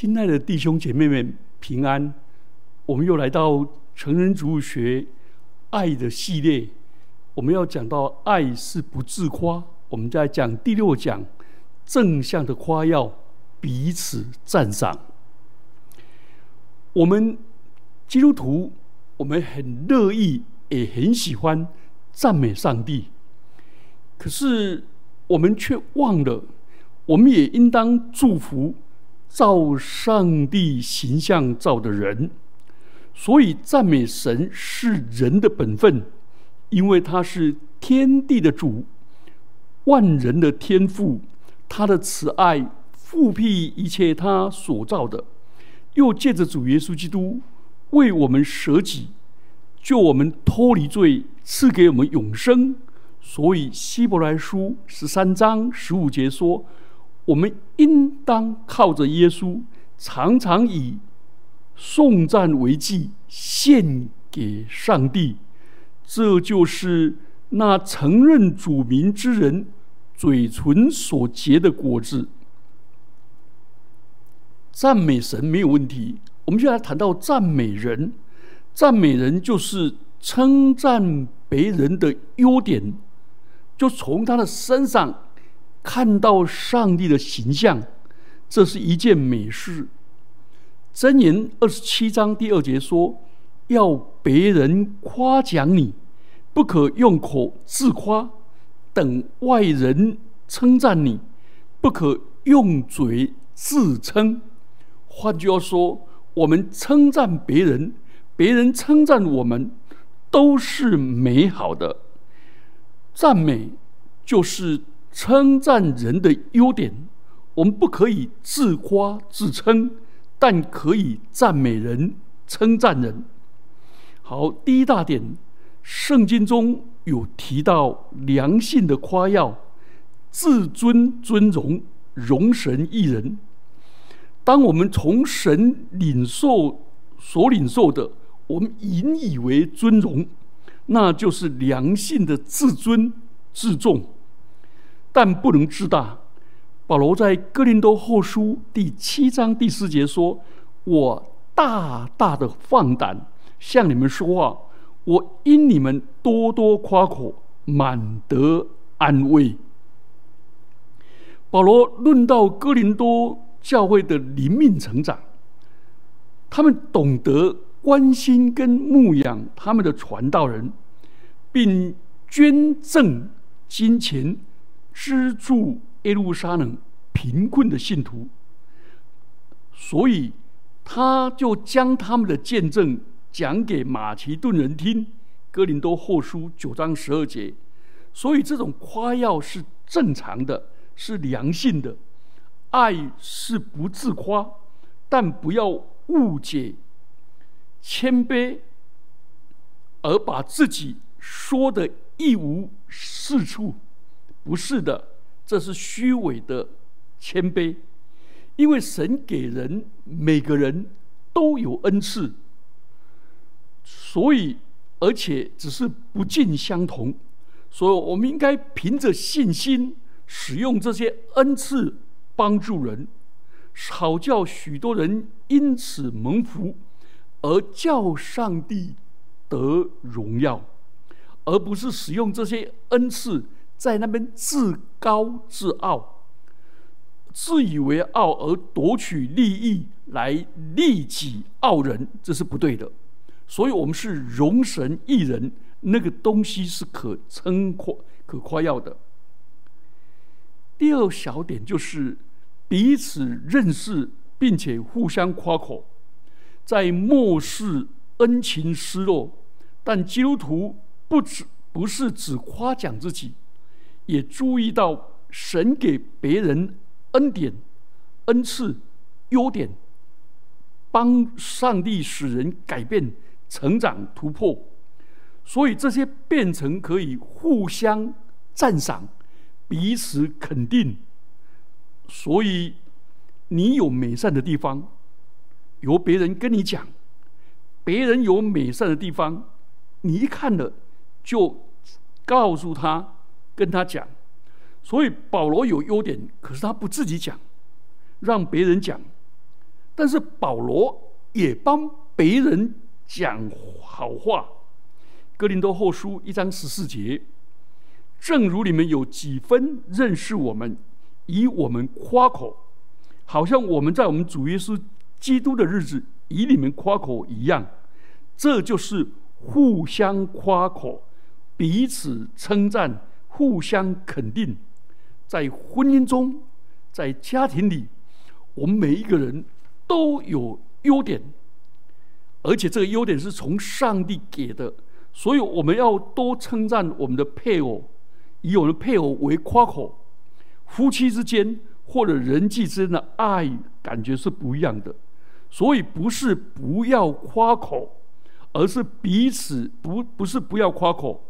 亲爱的弟兄姐妹们，平安！我们又来到成人主学爱的系列，我们要讲到爱是不自夸。我们在讲第六讲正向的夸耀，彼此赞赏。我们基督徒，我们很乐意，也很喜欢赞美上帝。可是我们却忘了，我们也应当祝福。造上帝形象造的人，所以赞美神是人的本分，因为他是天地的主，万人的天父，他的慈爱复辟一切他所造的，又借着主耶稣基督为我们舍己，救我们脱离罪，赐给我们永生。所以希伯来书十三章十五节说。我们应当靠着耶稣，常常以颂赞为祭献给上帝。这就是那承认主名之人嘴唇所结的果子。赞美神没有问题，我们就来谈到赞美人。赞美人就是称赞别人的优点，就从他的身上。看到上帝的形象，这是一件美事。箴言二十七章第二节说：“要别人夸奖你，不可用口自夸；等外人称赞你，不可用嘴自称。”换句话说，我们称赞别人，别人称赞我们，都是美好的。赞美就是。称赞人的优点，我们不可以自夸自称，但可以赞美人、称赞人。好，第一大点，圣经中有提到良性的夸耀，自尊尊荣，荣神益人。当我们从神领受所领受的，我们引以为尊荣，那就是良性的自尊自重。但不能自大。保罗在哥林多后书第七章第四节说：“我大大的放胆向你们说话，我因你们多多夸口，满得安慰。”保罗论到哥林多教会的灵命成长，他们懂得关心跟牧养他们的传道人，并捐赠金钱。资助耶路撒冷贫困的信徒，所以他就将他们的见证讲给马其顿人听。哥林多后书九章十二节，所以这种夸耀是正常的，是良性的。爱是不自夸，但不要误解谦卑，而把自己说的一无是处。不是的，这是虚伪的谦卑，因为神给人每个人都有恩赐，所以而且只是不尽相同，所以我们应该凭着信心使用这些恩赐帮助人，好叫许多人因此蒙福，而叫上帝得荣耀，而不是使用这些恩赐。在那边自高自傲、自以为傲而夺取利益来利己傲人，这是不对的。所以，我们是容神一人，那个东西是可称夸、可夸耀的。第二小点就是彼此认识，并且互相夸口，在末世恩情失落，但基督徒不只不是只夸奖自己。也注意到神给别人恩典、恩赐、优点，帮上帝使人改变、成长、突破，所以这些变成可以互相赞赏、彼此肯定。所以你有美善的地方，由别人跟你讲；别人有美善的地方，你一看了就告诉他。跟他讲，所以保罗有优点，可是他不自己讲，让别人讲。但是保罗也帮别人讲好话。哥林多后书一章十四节，正如你们有几分认识我们，以我们夸口，好像我们在我们主耶稣基督的日子以你们夸口一样，这就是互相夸口，彼此称赞，互相肯定。在婚姻中，在家庭里，我们每一个人都有优点，而且这个优点是从上帝给的。所以我们要多称赞我们的配偶，以我们的配偶为夸口。夫妻之间或者人际之间的爱感觉是不一样的，所以不是不要夸口，而是彼此不不是不要夸口，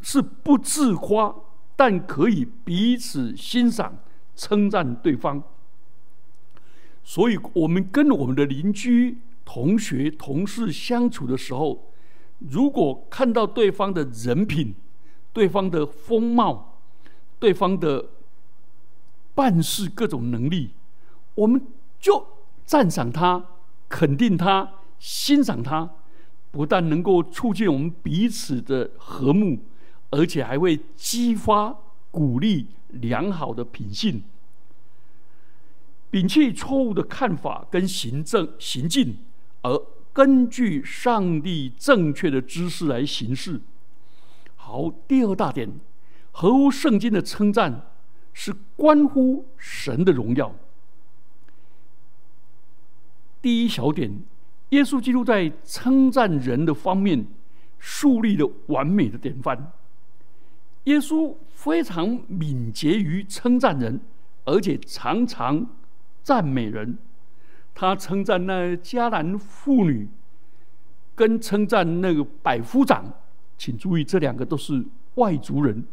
是不自夸，但可以彼此欣赏、称赞对方。所以我们跟我们的邻居、同学、同事相处的时候。如果看到对方的人品、对方的风貌、对方的办事各种能力，我们就赞赏他、肯定他、欣赏他，不但能够促进我们彼此的和睦，而且还会激发、鼓励良好的品性，摒弃错误的看法跟行政行径，而。根据上帝正确的知识来行事。好，第二大点，合乎圣经的称赞是关乎神的荣耀。第一小点，耶稣基督在称赞人的方面树立了完美的典范。耶稣非常敏捷于称赞人，而且常常赞美人。他称赞那迦南妇女，跟称赞那个百夫长，请注意，这两个都是外族人，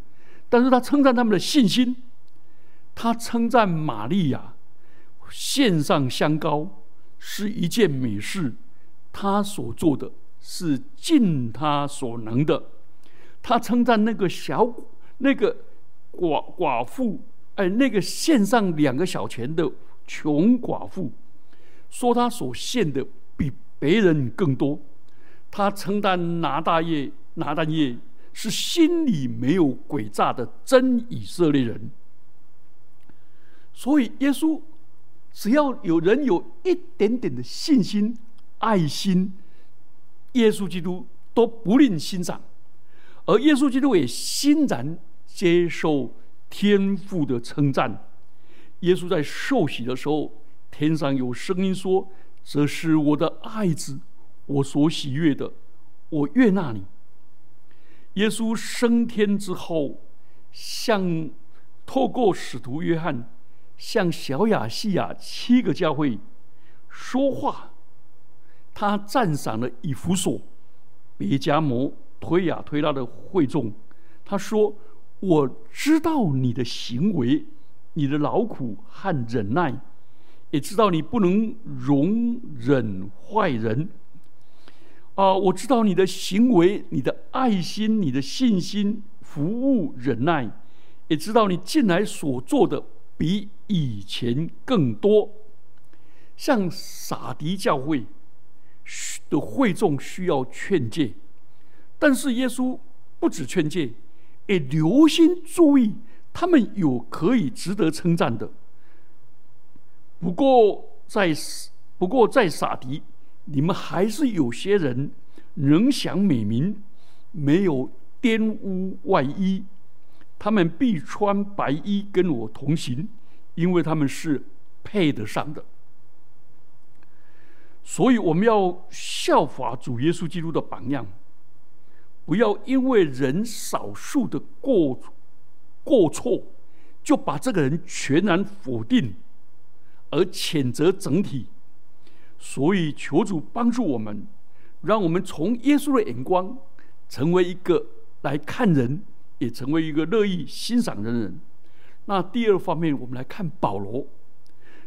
但是他称赞他们的信心。他称赞玛利亚献上香膏是一件美事，他所做的是尽他所能的。他称赞那个小那个寡寡妇，哎，那个献上两个小钱的穷寡妇。说他所献的比别人更多，他称赞拿大业拿大业是心里没有诡诈的真以色列人。所以耶稣只要有人有一点点的信心、爱心，耶稣基督都不吝欣赏，而耶稣基督也欣然接受天父的称赞。耶稣在受洗的时候。天上有声音说：“这是我的爱子，我所喜悦的，我悦纳你。”耶稣升天之后，向透过使徒约翰，向小亚细亚七个教会说话。他赞赏了以弗所、别加摩、推呀推拉的会众。他说：“我知道你的行为，你的劳苦和忍耐。”也知道你不能容忍坏人啊！我知道你的行为、你的爱心、你的信心、服务、忍耐，也知道你近来所做的比以前更多。像撒迪教会的会众需要劝诫，但是耶稣不止劝诫，也留心注意他们有可以值得称赞的。不过在不过在撒迪，你们还是有些人仍享美名，没有玷污外衣。他们必穿白衣跟我同行，因为他们是配得上的。所以我们要效法主耶稣基督的榜样，不要因为人少数的过过错，就把这个人全然否定。而谴责整体，所以求主帮助我们，让我们从耶稣的眼光，成为一个来看人，也成为一个乐意欣赏人人。那第二方面，我们来看保罗，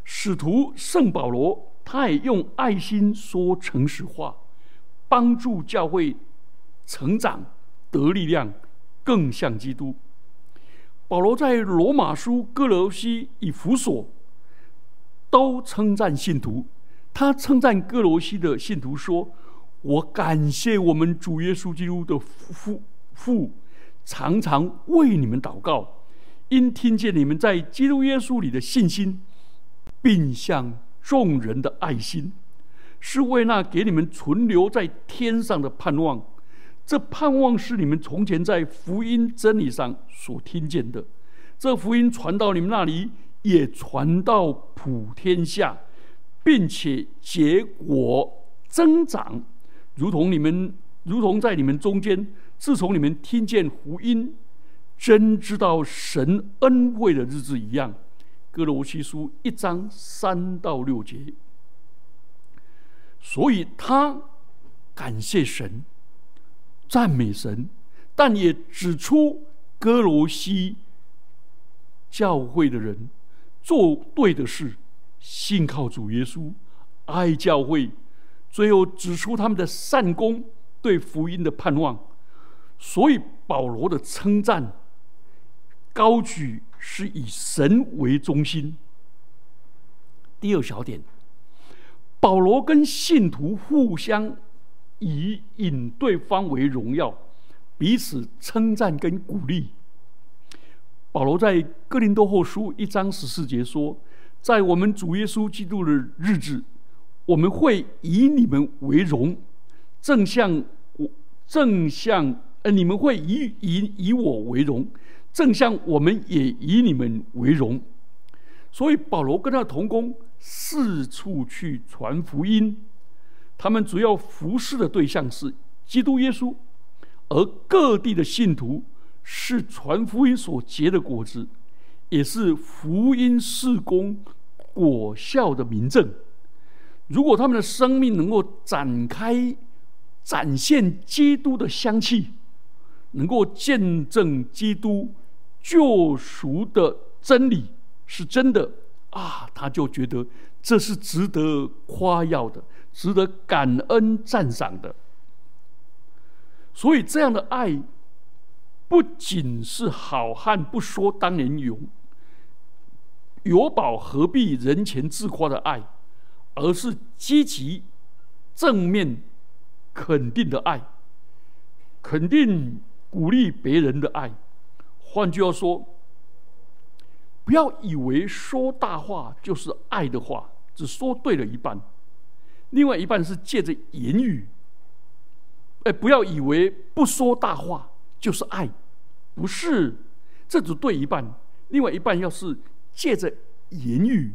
使徒圣保罗，他也用爱心说诚实话，帮助教会成长得力量，更像基督。保罗在罗马书、哥罗西、以弗所。都称赞信徒，他称赞哥罗西的信徒说：“我感谢我们主耶稣基督的父父，常常为你们祷告，因听见你们在基督耶稣里的信心，并向众人的爱心，是为那给你们存留在天上的盼望。这盼望是你们从前在福音真理上所听见的。这福音传到你们那里，也传到普天下。”并且结果增长，如同你们，如同在你们中间，自从你们听见福音，真知道神恩惠的日子一样。哥罗西书一章三到六节。所以他感谢神，赞美神，但也指出哥罗西教会的人做对的事。信靠主耶稣，爱教会，最后指出他们的善功，对福音的盼望。所以保罗的称赞高举是以神为中心。第二小点，保罗跟信徒互相以引对方为荣耀，彼此称赞跟鼓励。保罗在哥林多后书一章十四节说。在我们主耶稣基督的日子，我们会以你们为荣，正像我正像呃，你们会以以以我为荣，正像我们也以你们为荣。所以保罗跟他同工四处去传福音，他们主要服侍的对象是基督耶稣，而各地的信徒是传福音所结的果子。也是福音事工果效的明证。如果他们的生命能够展开、展现基督的香气，能够见证基督救赎的真理是真的啊，他就觉得这是值得夸耀的，值得感恩赞赏的。所以，这样的爱不仅是好汉不说当年勇。有宝何必人前自夸的爱，而是积极、正面、肯定的爱，肯定鼓励别人的爱。换句话说，不要以为说大话就是爱的话，只说对了一半，另外一半是借着言语。哎，不要以为不说大话就是爱，不是，这只对一半，另外一半要是。借着言语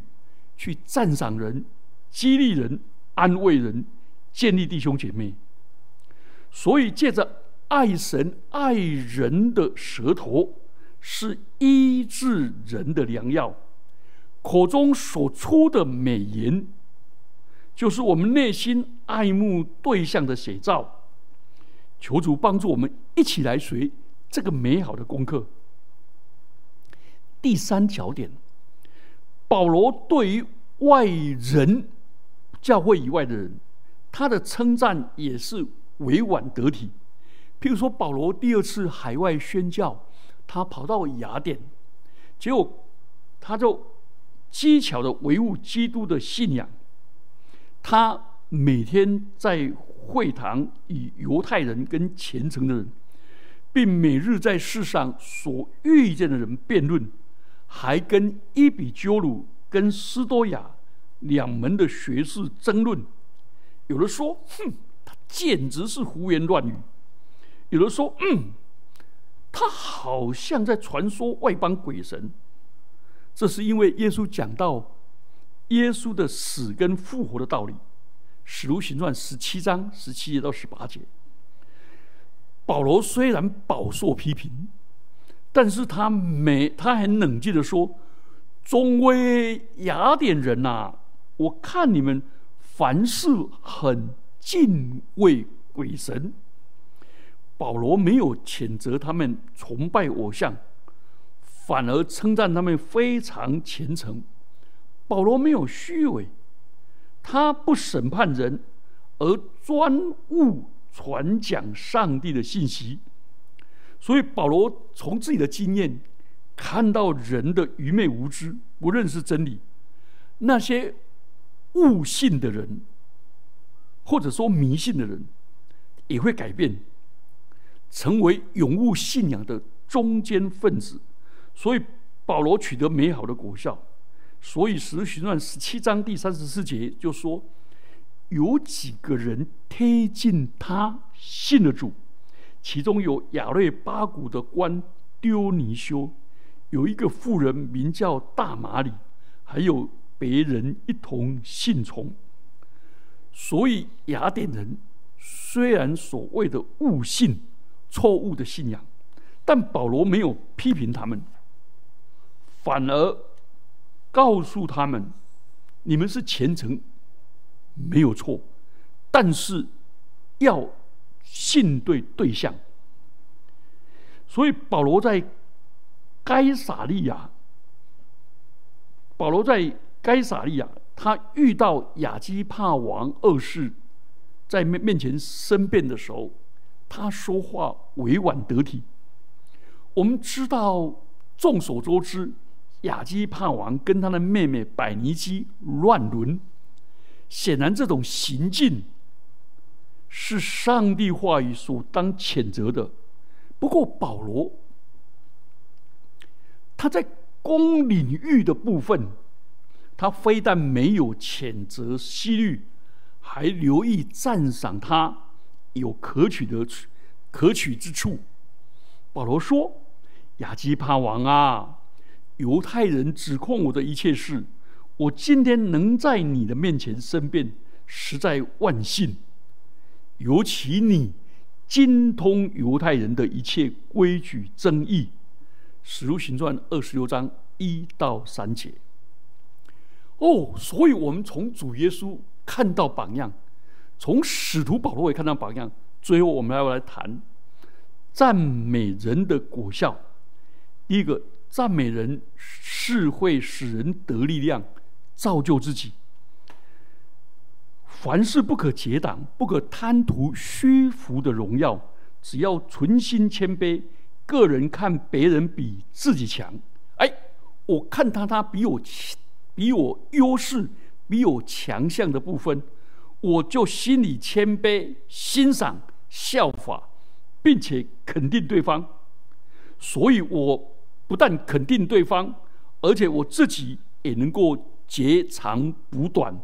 去赞赏人、激励人、安慰人、建立弟兄姐妹，所以借着爱神、爱人的舌头是医治人的良药，口中所出的美言，就是我们内心爱慕对象的写照。求主帮助我们一起来学这个美好的功课。第三小点。保罗对于外人、教会以外的人，他的称赞也是委婉得体。譬如说，保罗第二次海外宣教，他跑到雅典，结果他就机巧的维护基督的信仰。他每天在会堂与犹太人跟虔诚的人，并每日在世上所遇见的人辩论。还跟伊比鸠鲁跟斯多亚两门的学士争论，有的说：“哼，他简直是胡言乱语。”有的说：“嗯，他好像在传说外邦鬼神。”这是因为耶稣讲到耶稣的死跟复活的道理，《使徒行传》十七章十七节到十八节。保罗虽然饱受批评。但是他没，他很冷静的说：“中威雅典人呐，我看你们凡事很敬畏鬼神。”保罗没有谴责他们崇拜偶像，反而称赞他们非常虔诚。保罗没有虚伪，他不审判人，而专务传讲上帝的信息。所以保罗从自己的经验看到人的愚昧无知，不认识真理，那些悟性的人，或者说迷信的人，也会改变，成为永悟信仰的中间分子。所以保罗取得美好的果效。所以使徒行传十七章第三十四节就说，有几个人贴近他信了主，其中有亚瑞巴谷的官丢尼修，有一个妇人名叫大马里，还有别人一同信从。所以雅典人虽然所谓的误信、错误的信仰，但保罗没有批评他们，反而。告诉他们，你们是虔诚，没有错，但是要信对对象。所以保罗在该撒利亚，保罗在该撒利亚，他遇到亚基帕王二世在面面前申辩的时候，他说话委婉得体。我们知道，众所周知。亚基帕王跟他的妹妹百尼基乱伦，显然这种行径是上帝话语所当谴责的。不过保罗他在公领域的部分，他非但没有谴责西律，还留意赞赏他有可取的可取之处。保罗说：“亚基帕王啊！”犹太人指控我的一切事，我今天能在你的面前申辩，实在万幸。尤其你精通犹太人的一切规矩争议，使徒行传二十六章一到三节。哦，所以我们从主耶稣看到榜样，从使徒保罗也看到榜样。最后，我们要来谈赞美人的果效。第一个。赞美人是会使人得力量，造就自己。凡事不可结党，不可贪图虚浮的荣耀，只要存心谦卑。个人看别人比自己强，哎，我看他他比我比我优势，比我强项的部分，我就心里谦卑，欣赏效法，并且肯定对方。所以我。不但肯定对方，而且我自己也能够截长补短，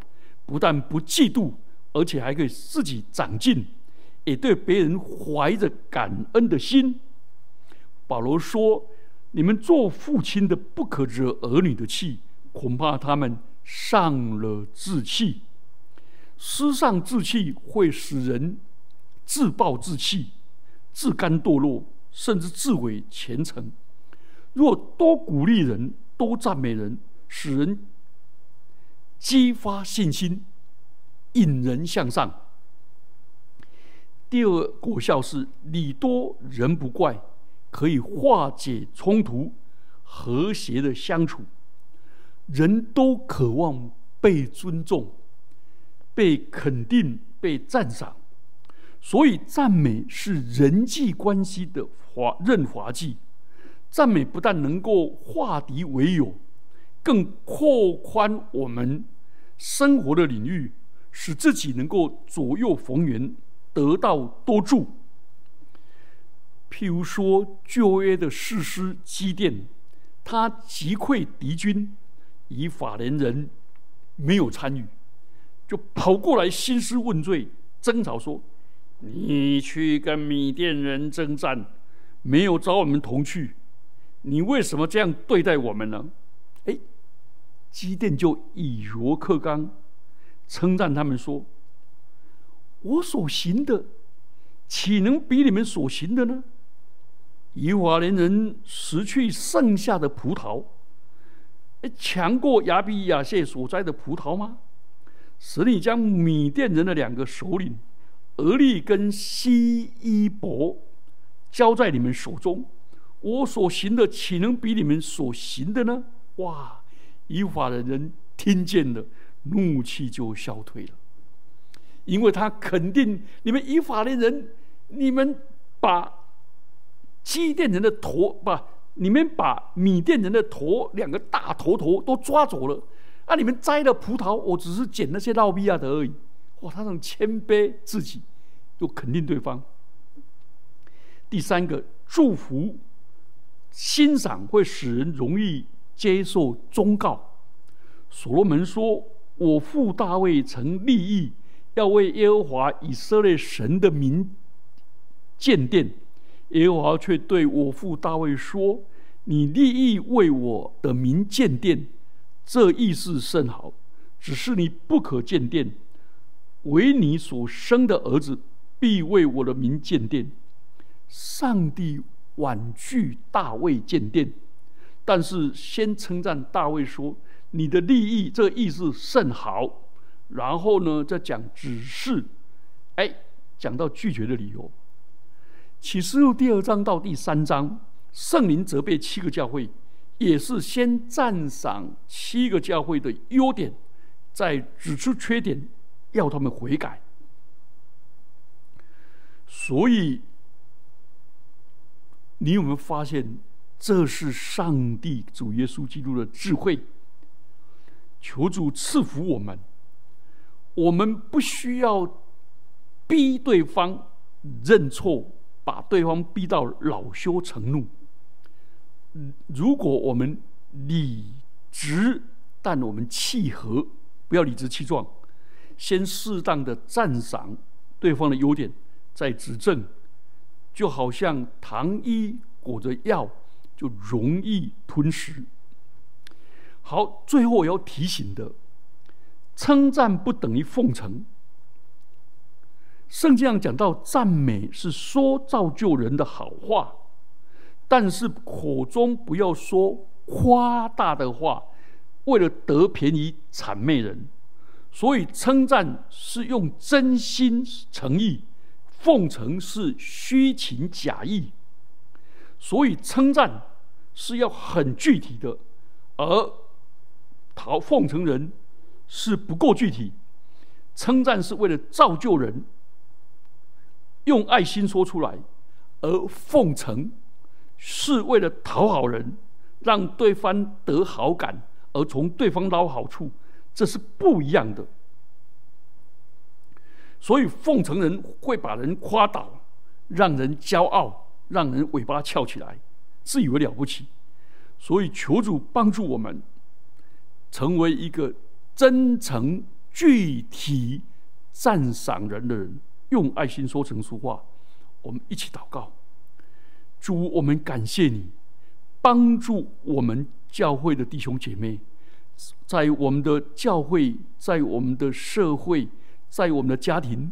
不但不嫉妒，而且还可以自己长进，也对别人怀着感恩的心。保罗说：“你们做父亲的不可惹儿女的气，恐怕他们上了志气。失上志气会使人自暴自弃、自甘堕落，甚至自毁前程。”若多鼓励人，多赞美人，使人激发信心，引人向上。第二果效是礼多人不怪，可以化解冲突，和谐的相处。人都渴望被尊重、被肯定、被赞赏，所以赞美是人际关系的滑润滑剂。赞美不但能够化敌为友，更扩宽我们生活的领域，使自己能够左右逢源，得到多助。譬如说旧约的士师基甸，他击溃敌军，以法连人没有参与，就跑过来兴师问罪，争吵说：“你去跟米甸人征战，没有找我们同去。”你为什么这样对待我们呢？哎，基甸就以柔克刚，称赞他们说：“我所行的，岂能比你们所行的呢？以法连人拾去剩下的葡萄，强过亚比亚谢所摘的葡萄吗？使你将米甸人的两个首领俄利跟西伊伯交在你们手中。”我所行的岂能比你们所行的呢？哇！以法的人听见了，怒气就消退了，因为他肯定你们以法的人，你们把基甸人的头，把你们把米甸人的头两个大头头都抓走了，啊！你们摘了葡萄，我只是捡那些老米亚的而已。哇，他种谦卑自己，又肯定对方。第三个，祝福、欣赏会使人容易接受忠告。所罗门说：“我父大卫曾立意要为耶和华以色列神的名建殿，耶和华却对我父大卫说：‘你立意为我的名建殿，这意思甚好，只是你不可建殿。’”唯你所生的儿子，必为我的名建殿。上帝婉拒大卫建殿，但是先称赞大卫说：“你的利益，这意思甚好。”然后呢，再讲指示，哎，讲到拒绝的理由。启示录第二章到第三章，圣灵责备七个教会，也是先赞赏七个教会的优点，再指出缺点。要他们悔改，所以你有没有发现，这是上帝主耶稣基督的智慧？求主赐福我们，我们不需要逼对方认错，把对方逼到恼羞成怒。如果我们理直，但我们契合，不要理直气壮。先适当的赞赏对方的优点，再指正，就好像糖衣裹着药，就容易吞食。好，最后我要提醒的，称赞不等于奉承。圣经上讲到，赞美是说造就人的好话，但是口中不要说夸大的话，为了得便宜谄媚人。所以称赞是用真心诚意，奉承是虚情假意。所以称赞是要很具体的，而讨奉承人是不够具体。称赞是为了造就人，用爱心说出来；而奉承是为了讨好人，让对方得好感，而从对方捞好处。这是不一样的，所以奉承人会把人夸倒，让人骄傲，让人尾巴翘起来，自以为了不起。所以求主帮助我们，成为一个真诚、具体赞赏人的人，用爱心说成俗话。我们一起祷告，主，我们感谢你，帮助我们教会的弟兄姐妹。在我们的教会，在我们的社会，在我们的家庭，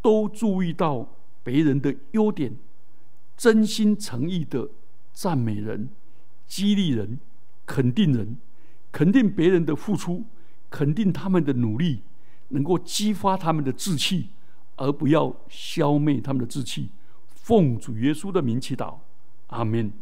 都注意到别人的优点，真心诚意的赞美人、激励人、肯定人，肯定别人的付出，肯定他们的努力，能够激发他们的志气，而不要消灭他们的志气。奉主耶稣的名祈祷，阿门。